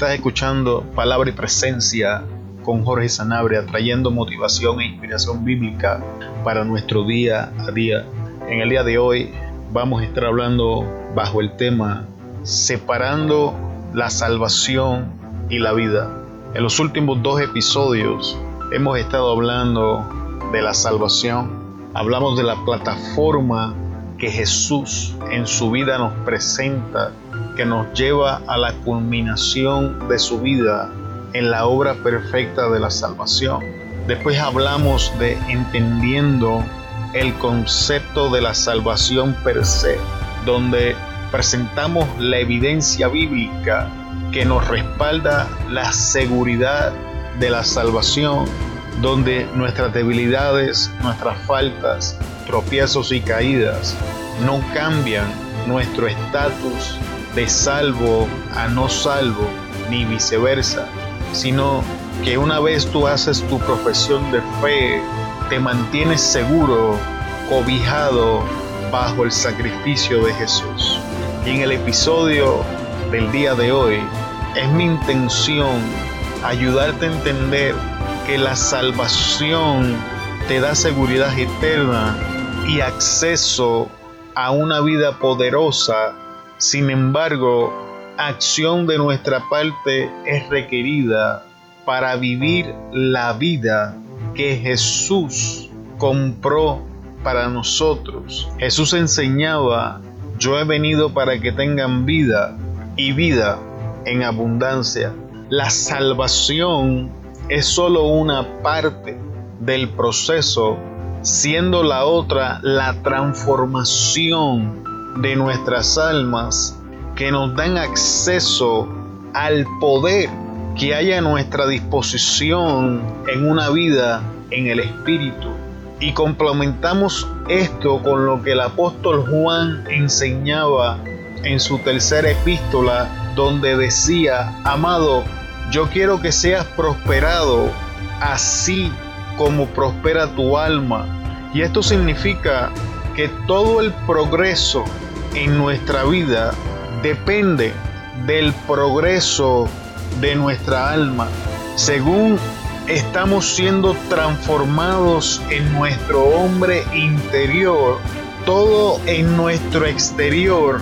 Estás escuchando Palabra y Presencia con Jorge Sanabria, trayendo motivación e inspiración bíblica para nuestro día a día. En el día de hoy vamos a estar hablando bajo el tema Separando la salvación y la vida. En los últimos dos episodios hemos estado hablando de la salvación. Hablamos de la plataforma que Jesús en su vida nos presenta, que nos lleva a la culminación de su vida en la obra perfecta de la salvación. Después hablamos de entendiendo el concepto de la salvación per se, donde presentamos la evidencia bíblica que nos respalda la seguridad de la salvación, donde nuestras debilidades, nuestras faltas, tropiezos y caídas no cambian nuestro estatus de salvo a no salvo, ni viceversa, sino que una vez tú haces tu profesión de fe, te mantienes seguro, cobijado bajo el sacrificio de Jesús. Y en el episodio del día de hoy es mi intención ayudarte a entender que la salvación te da seguridad eterna y acceso a una vida poderosa. Sin embargo, acción de nuestra parte es requerida para vivir la vida que Jesús compró para nosotros. Jesús enseñaba, yo he venido para que tengan vida y vida en abundancia. La salvación es solo una parte del proceso siendo la otra la transformación de nuestras almas que nos dan acceso al poder que haya a nuestra disposición en una vida en el Espíritu. Y complementamos esto con lo que el apóstol Juan enseñaba en su tercera epístola, donde decía, amado, yo quiero que seas prosperado así como prospera tu alma. Y esto significa que todo el progreso en nuestra vida depende del progreso de nuestra alma. Según estamos siendo transformados en nuestro hombre interior, todo en nuestro exterior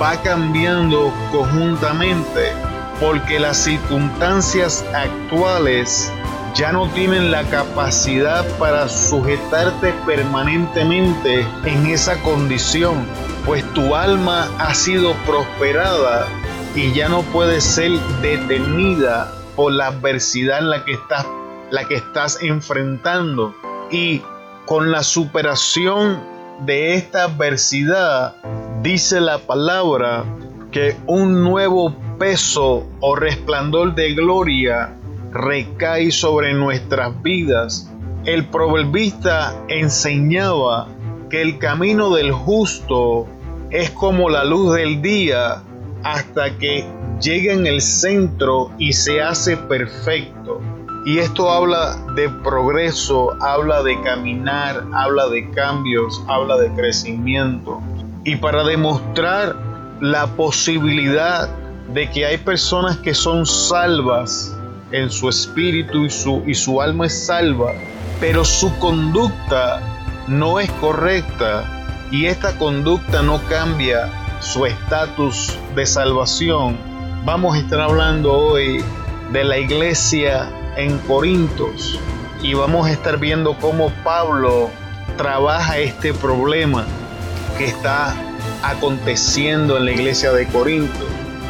va cambiando conjuntamente porque las circunstancias actuales ya no tienen la capacidad para sujetarte permanentemente en esa condición, pues tu alma ha sido prosperada y ya no puede ser detenida por la adversidad en la que estás, la que estás enfrentando. Y con la superación de esta adversidad, dice la palabra que un nuevo peso o resplandor de gloria recae sobre nuestras vidas. El proverbista enseñaba que el camino del justo es como la luz del día hasta que llega en el centro y se hace perfecto. Y esto habla de progreso, habla de caminar, habla de cambios, habla de crecimiento. Y para demostrar la posibilidad de que hay personas que son salvas en su espíritu y su, y su alma es salva, pero su conducta no es correcta y esta conducta no cambia su estatus de salvación. Vamos a estar hablando hoy de la iglesia en Corintios y vamos a estar viendo cómo Pablo trabaja este problema que está aconteciendo en la iglesia de Corinto.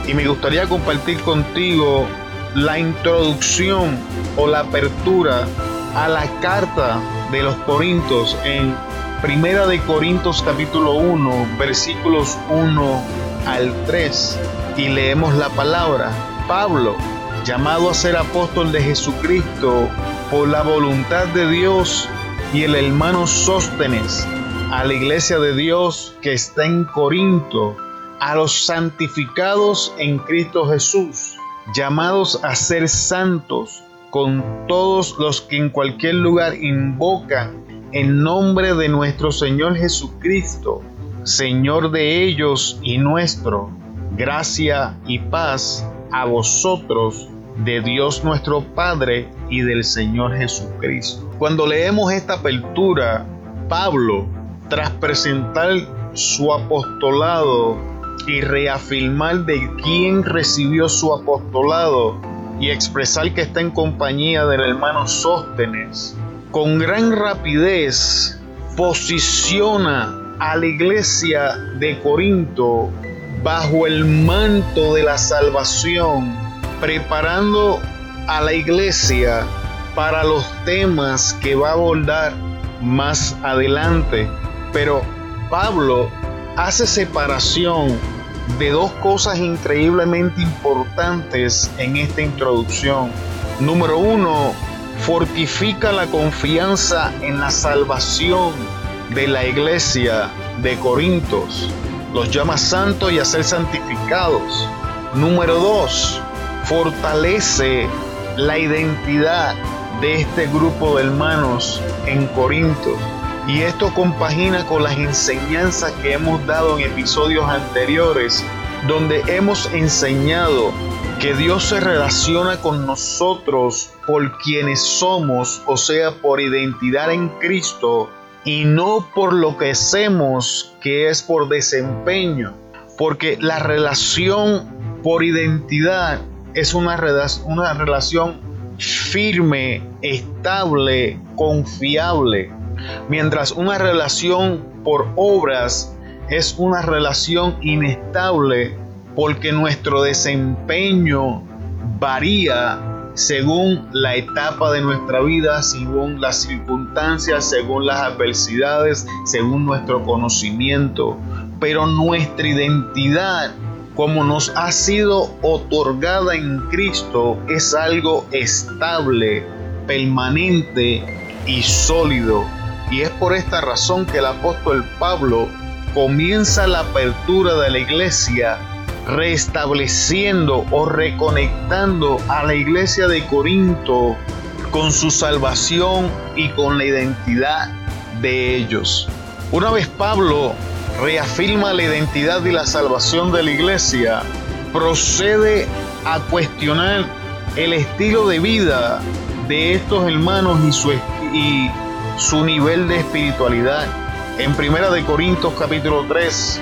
Y me gustaría compartir contigo la introducción o la apertura a la carta de los Corintios en Primera de Corintios capítulo 1 versículos 1 al 3 y leemos la palabra. Pablo llamado a ser apóstol de Jesucristo por la voluntad de Dios y el hermano Sóstenes a la iglesia de Dios que está en Corinto a los santificados en Cristo Jesús llamados a ser santos con todos los que en cualquier lugar invocan en nombre de nuestro Señor Jesucristo, Señor de ellos y nuestro. Gracia y paz a vosotros de Dios nuestro Padre y del Señor Jesucristo. Cuando leemos esta apertura, Pablo, tras presentar su apostolado y reafirmar de quién recibió su apostolado y expresar que está en compañía del hermano Sóstenes, con gran rapidez posiciona a la iglesia de Corinto bajo el manto de la salvación, preparando a la iglesia para los temas que va a abordar más adelante. Pero Pablo hace separación de dos cosas increíblemente importantes en esta introducción. Número uno, fortifica la confianza en la salvación de la iglesia de Corintios. Los llama santos y a ser santificados. Número dos, fortalece la identidad de este grupo de hermanos en Corinto. Y esto compagina con las enseñanzas que hemos dado en episodios anteriores, donde hemos enseñado que Dios se relaciona con nosotros por quienes somos, o sea, por identidad en Cristo, y no por lo que hacemos, que es por desempeño. Porque la relación por identidad es una, una relación firme, estable, confiable. Mientras una relación por obras es una relación inestable porque nuestro desempeño varía según la etapa de nuestra vida, según las circunstancias, según las adversidades, según nuestro conocimiento. Pero nuestra identidad como nos ha sido otorgada en Cristo, es algo estable, permanente y sólido. Y es por esta razón que el apóstol Pablo comienza la apertura de la iglesia restableciendo o reconectando a la iglesia de Corinto con su salvación y con la identidad de ellos. Una vez Pablo reafirma la identidad y la salvación de la iglesia, procede a cuestionar el estilo de vida de estos hermanos y su, y su nivel de espiritualidad. En Primera de Corintios capítulo 3,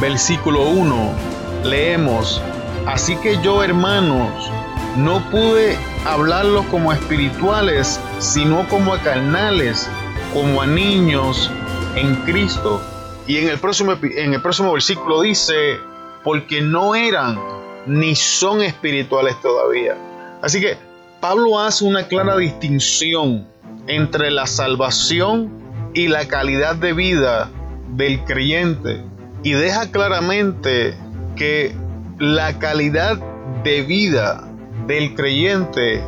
versículo 1, leemos, así que yo hermanos, no pude hablarlos como espirituales, sino como a carnales, como a niños en Cristo y en el próximo, en el próximo versículo dice, porque no eran ni son espirituales todavía. Así que Pablo hace una clara distinción entre la salvación y la calidad de vida del creyente y deja claramente que la calidad de vida del creyente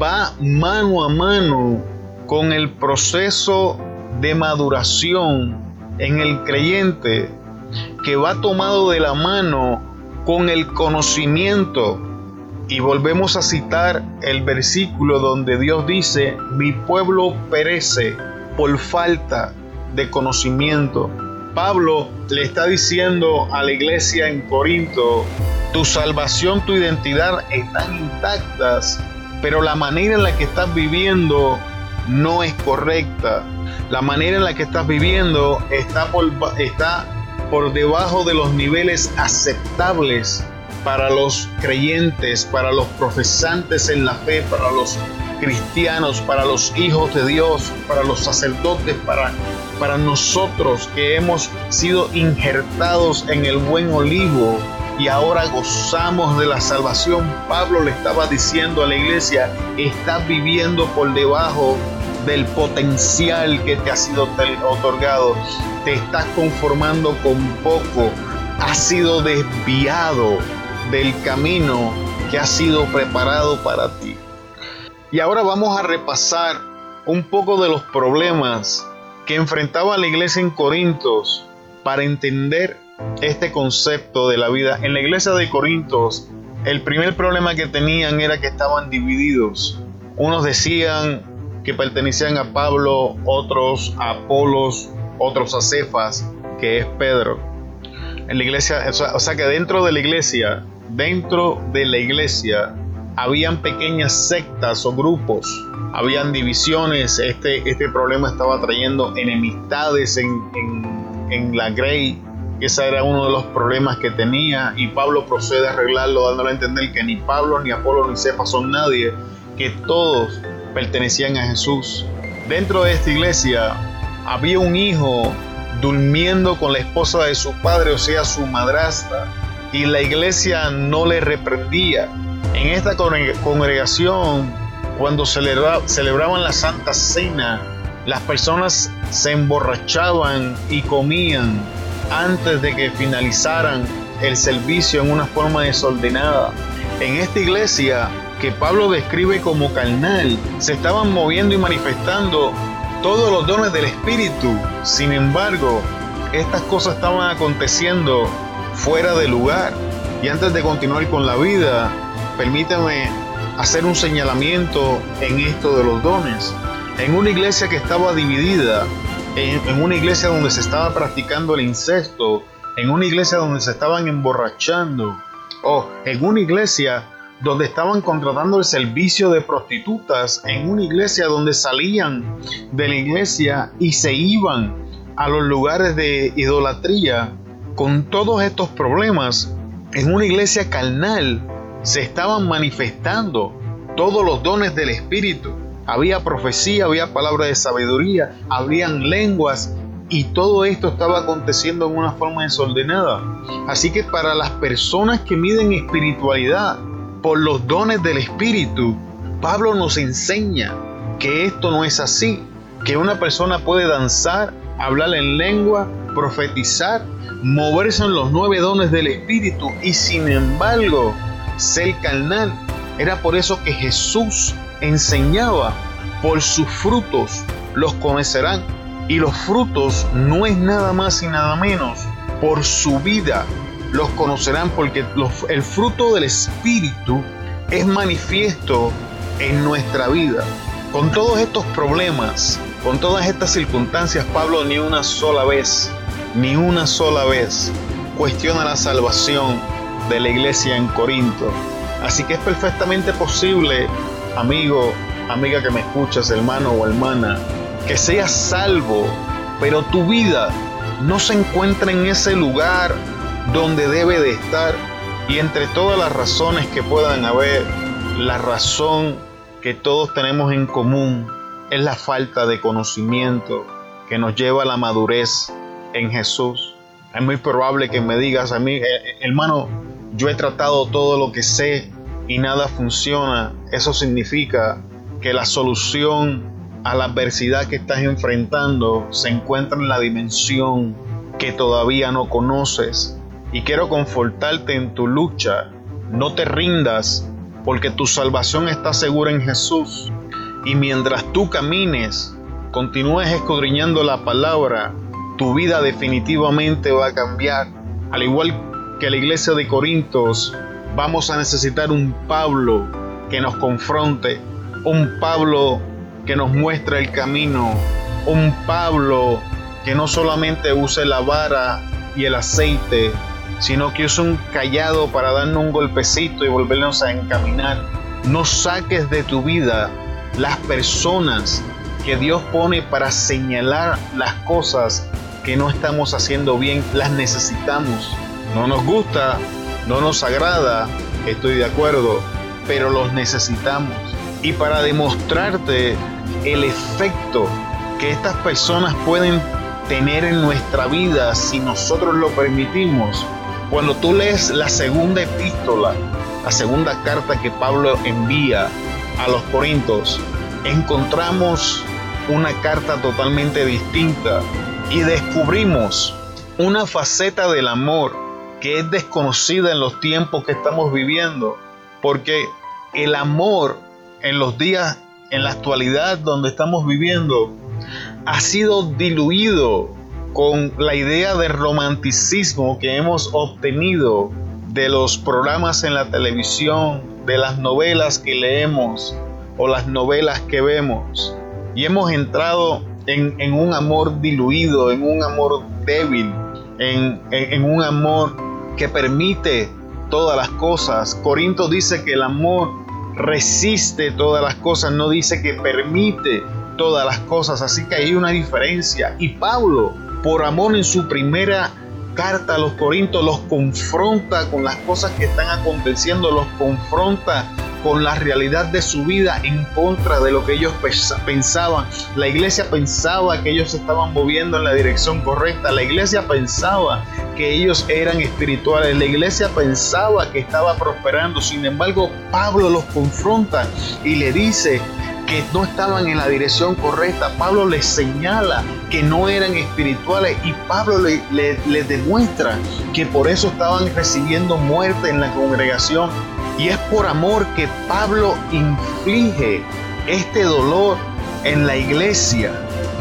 va mano a mano con el proceso de maduración en el creyente que va tomado de la mano con el conocimiento. Y volvemos a citar el versículo donde Dios dice, mi pueblo perece por falta de conocimiento. Pablo le está diciendo a la iglesia en Corinto, tu salvación, tu identidad están intactas, pero la manera en la que estás viviendo no es correcta. La manera en la que estás viviendo está por, está por debajo de los niveles aceptables para los creyentes, para los profesantes en la fe, para los cristianos, para los hijos de Dios, para los sacerdotes, para, para nosotros que hemos sido injertados en el buen olivo y ahora gozamos de la salvación. Pablo le estaba diciendo a la iglesia, estás viviendo por debajo del potencial que te ha sido otorgado. Te estás conformando con poco. Has sido desviado del camino que ha sido preparado para ti. Y ahora vamos a repasar un poco de los problemas que enfrentaba la iglesia en Corintios para entender este concepto de la vida. En la iglesia de Corintios, el primer problema que tenían era que estaban divididos. Unos decían, que pertenecían a Pablo, otros a Apolos, otros a Cefas, que es Pedro. En la iglesia, o sea, que dentro de la iglesia dentro de la iglesia habían pequeñas sectas o grupos, habían divisiones, este, este problema estaba trayendo enemistades en, en, la Grey, ese era uno de los problemas que tenía y Pablo procede a arreglarlo dándole a entender que ni Pablo, ni Apolo, ni Cefa son nadie, que todos pertenecían a Jesús. Dentro de esta iglesia había un hijo durmiendo con la esposa de su padre, o sea, su madrastra, y la iglesia no le reprendía. En esta congregación, cuando celebraban la Santa Cena, las personas se emborrachaban y comían antes de que finalizaran el servicio en una forma desordenada. En esta iglesia que Pablo describe como carnal, se estaban moviendo y manifestando todos los dones del Espíritu. Sin embargo, estas cosas estaban aconteciendo fuera de lugar. Y antes de continuar con la vida, permítame hacer un señalamiento en esto de los dones. En una iglesia que estaba dividida, en, una iglesia donde se estaba practicando el incesto, en una iglesia donde se estaban emborrachando, o en una iglesia donde estaban contratando el servicio de prostitutas, en una iglesia donde salían de la iglesia y se iban a los lugares de idolatría, con todos estos problemas, en una iglesia carnal se estaban manifestando todos los dones del Espíritu. Había profecía, había palabra de sabiduría, habían lenguas y todo esto estaba aconteciendo en una forma desordenada. Así que para las personas que miden espiritualidad por los dones del Espíritu, Pablo nos enseña que esto no es así, que una persona puede danzar, hablar en lengua, profetizar, moverse en los nueve dones del Espíritu y sin embargo ser carnal. Era por eso que Jesús enseñaba, por sus frutos los conocerán. Y los frutos no es nada más y nada menos, por su vida los conocerán, porque el fruto del Espíritu es manifiesto en nuestra vida. Con todos estos problemas, con todas estas circunstancias, Pablo ni una sola vez, ni una sola vez cuestiona la salvación de la iglesia en Corinto. Así que es perfectamente posible, amigo, amiga que me escuchas, hermano o hermana, que seas salvo, pero tu vida no se encuentra en ese lugar donde debe de estar. Y entre todas las razones que puedan haber, la razón que todos tenemos en común es la falta de conocimiento que nos lleva a la madurez en Jesús. Es muy probable que me digas a eh, eh, hermano, yo he tratado todo lo que sé y nada funciona. Eso significa que la solución a la adversidad que estás enfrentando se encuentra en la dimensión que todavía no conoces. Y quiero confortarte en tu lucha. No te rindas porque tu salvación está segura en Jesús. Y mientras tú camines, continúes escudriñando la palabra, tu vida definitivamente va a cambiar. Al igual que la iglesia de Corintios, vamos a necesitar un Pablo que nos confronte, un Pablo que nos muestre el camino, un Pablo que no solamente use la vara y el aceite, sino que use un callado para darnos un golpecito y volvernos a encaminar. No saques de tu vida las personas que Dios pone para señalar las cosas que no estamos haciendo bien, las necesitamos. No nos gusta, no nos agrada, estoy de acuerdo, pero los necesitamos. Y para demostrarte el efecto que estas personas pueden tener en nuestra vida si nosotros lo permitimos, cuando tú lees la segunda epístola, la segunda carta que Pablo envía a los Corintios, encontramos una carta totalmente distinta y descubrimos una faceta del amor que es desconocida en los tiempos que estamos viviendo, porque el amor en los días, en la actualidad donde estamos viviendo, ha sido diluido con la idea de romanticismo que hemos obtenido de los programas en la televisión, de las novelas que leemos o las novelas que vemos. Y hemos entrado en, un amor diluido, en un amor débil, en, en un amor que permite todas las cosas. Corinto dice que el amor resiste todas las cosas, no dice que permite todas las cosas. Así que hay una diferencia. Y Pablo, por amor en su primera carta a los Corintios, los confronta con las cosas que están aconteciendo, los confronta con la realidad de su vida en contra de lo que ellos pensaban. La iglesia pensaba que ellos estaban moviendo en la dirección correcta. La iglesia pensaba que ellos eran espirituales. La iglesia pensaba que estaba prosperando. Sin embargo, Pablo los confronta y le dice que no estaban en la dirección correcta. Pablo les señala que no eran espirituales y Pablo les le, demuestra que por eso estaban recibiendo muerte en la congregación. Y es por amor que Pablo inflige este dolor en la iglesia.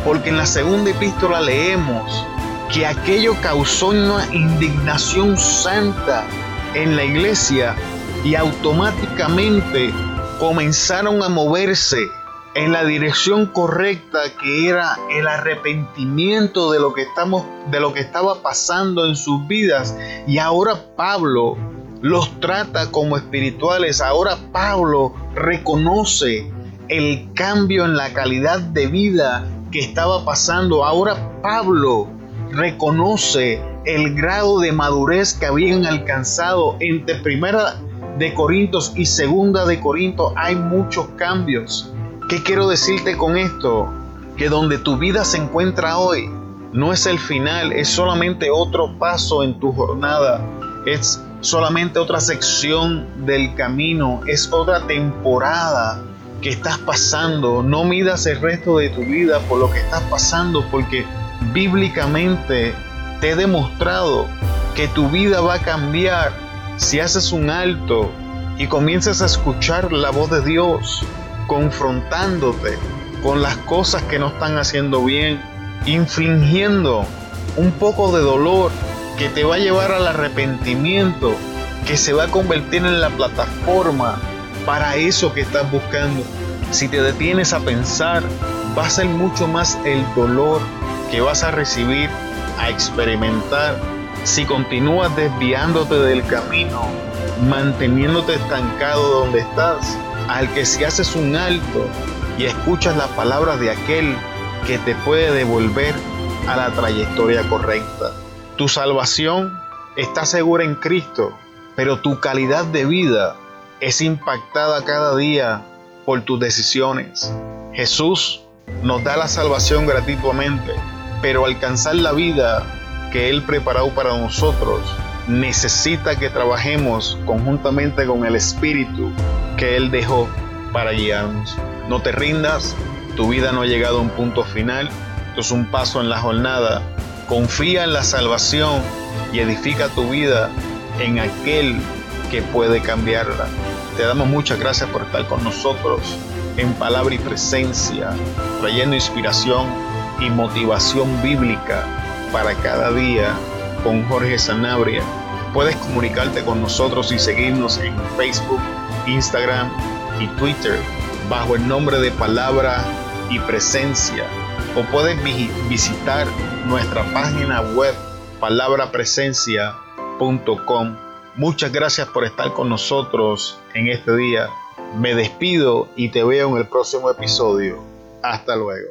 Porque en la segunda epístola leemos que aquello causó una indignación santa en la iglesia y automáticamente comenzaron a moverse en la dirección correcta que era el arrepentimiento de lo que estamos de lo que estaba pasando en sus vidas y ahora Pablo los trata como espirituales ahora Pablo reconoce el cambio en la calidad de vida que estaba pasando ahora Pablo reconoce el grado de madurez que habían alcanzado entre primera de Corintios y segunda de Corintios hay muchos cambios. ¿Qué quiero decirte con esto? Que donde tu vida se encuentra hoy no es el final, es solamente otro paso en tu jornada, es solamente otra sección del camino, es otra temporada que estás pasando. No midas el resto de tu vida por lo que estás pasando, porque bíblicamente te he demostrado que tu vida va a cambiar si haces un alto y comienzas a escuchar la voz de Dios, confrontándote con las cosas que no están haciendo bien, infligiendo un poco de dolor que te va a llevar al arrepentimiento, que se va a convertir en la plataforma para eso que estás buscando. Si te detienes a pensar, va a ser mucho más el dolor que vas a recibir, a experimentar, si continúas desviándote del camino, manteniéndote estancado donde estás, al que si haces un alto y escuchas las palabras de aquel que te puede devolver a la trayectoria correcta. Tu salvación está segura en Cristo, pero tu calidad de vida es impactada cada día por tus decisiones. Jesús nos da la salvación gratuitamente pero alcanzar la vida que Él preparó para nosotros necesita que trabajemos conjuntamente con el Espíritu que Él dejó para guiarnos. No te rindas, tu vida no ha llegado a un punto final, esto es un paso en la jornada. Confía en la salvación y edifica tu vida en aquel que puede cambiarla. Te damos muchas gracias por estar con nosotros en palabra y presencia, trayendo inspiración y motivación bíblica para cada día con Jorge Sanabria. Puedes comunicarte con nosotros y seguirnos en Facebook, Instagram y Twitter bajo el nombre de Palabra y Presencia. O puedes visitar nuestra página web palabrapresencia.com. Muchas gracias por estar con nosotros en este día. Me despido y te veo en el próximo episodio. Hasta luego.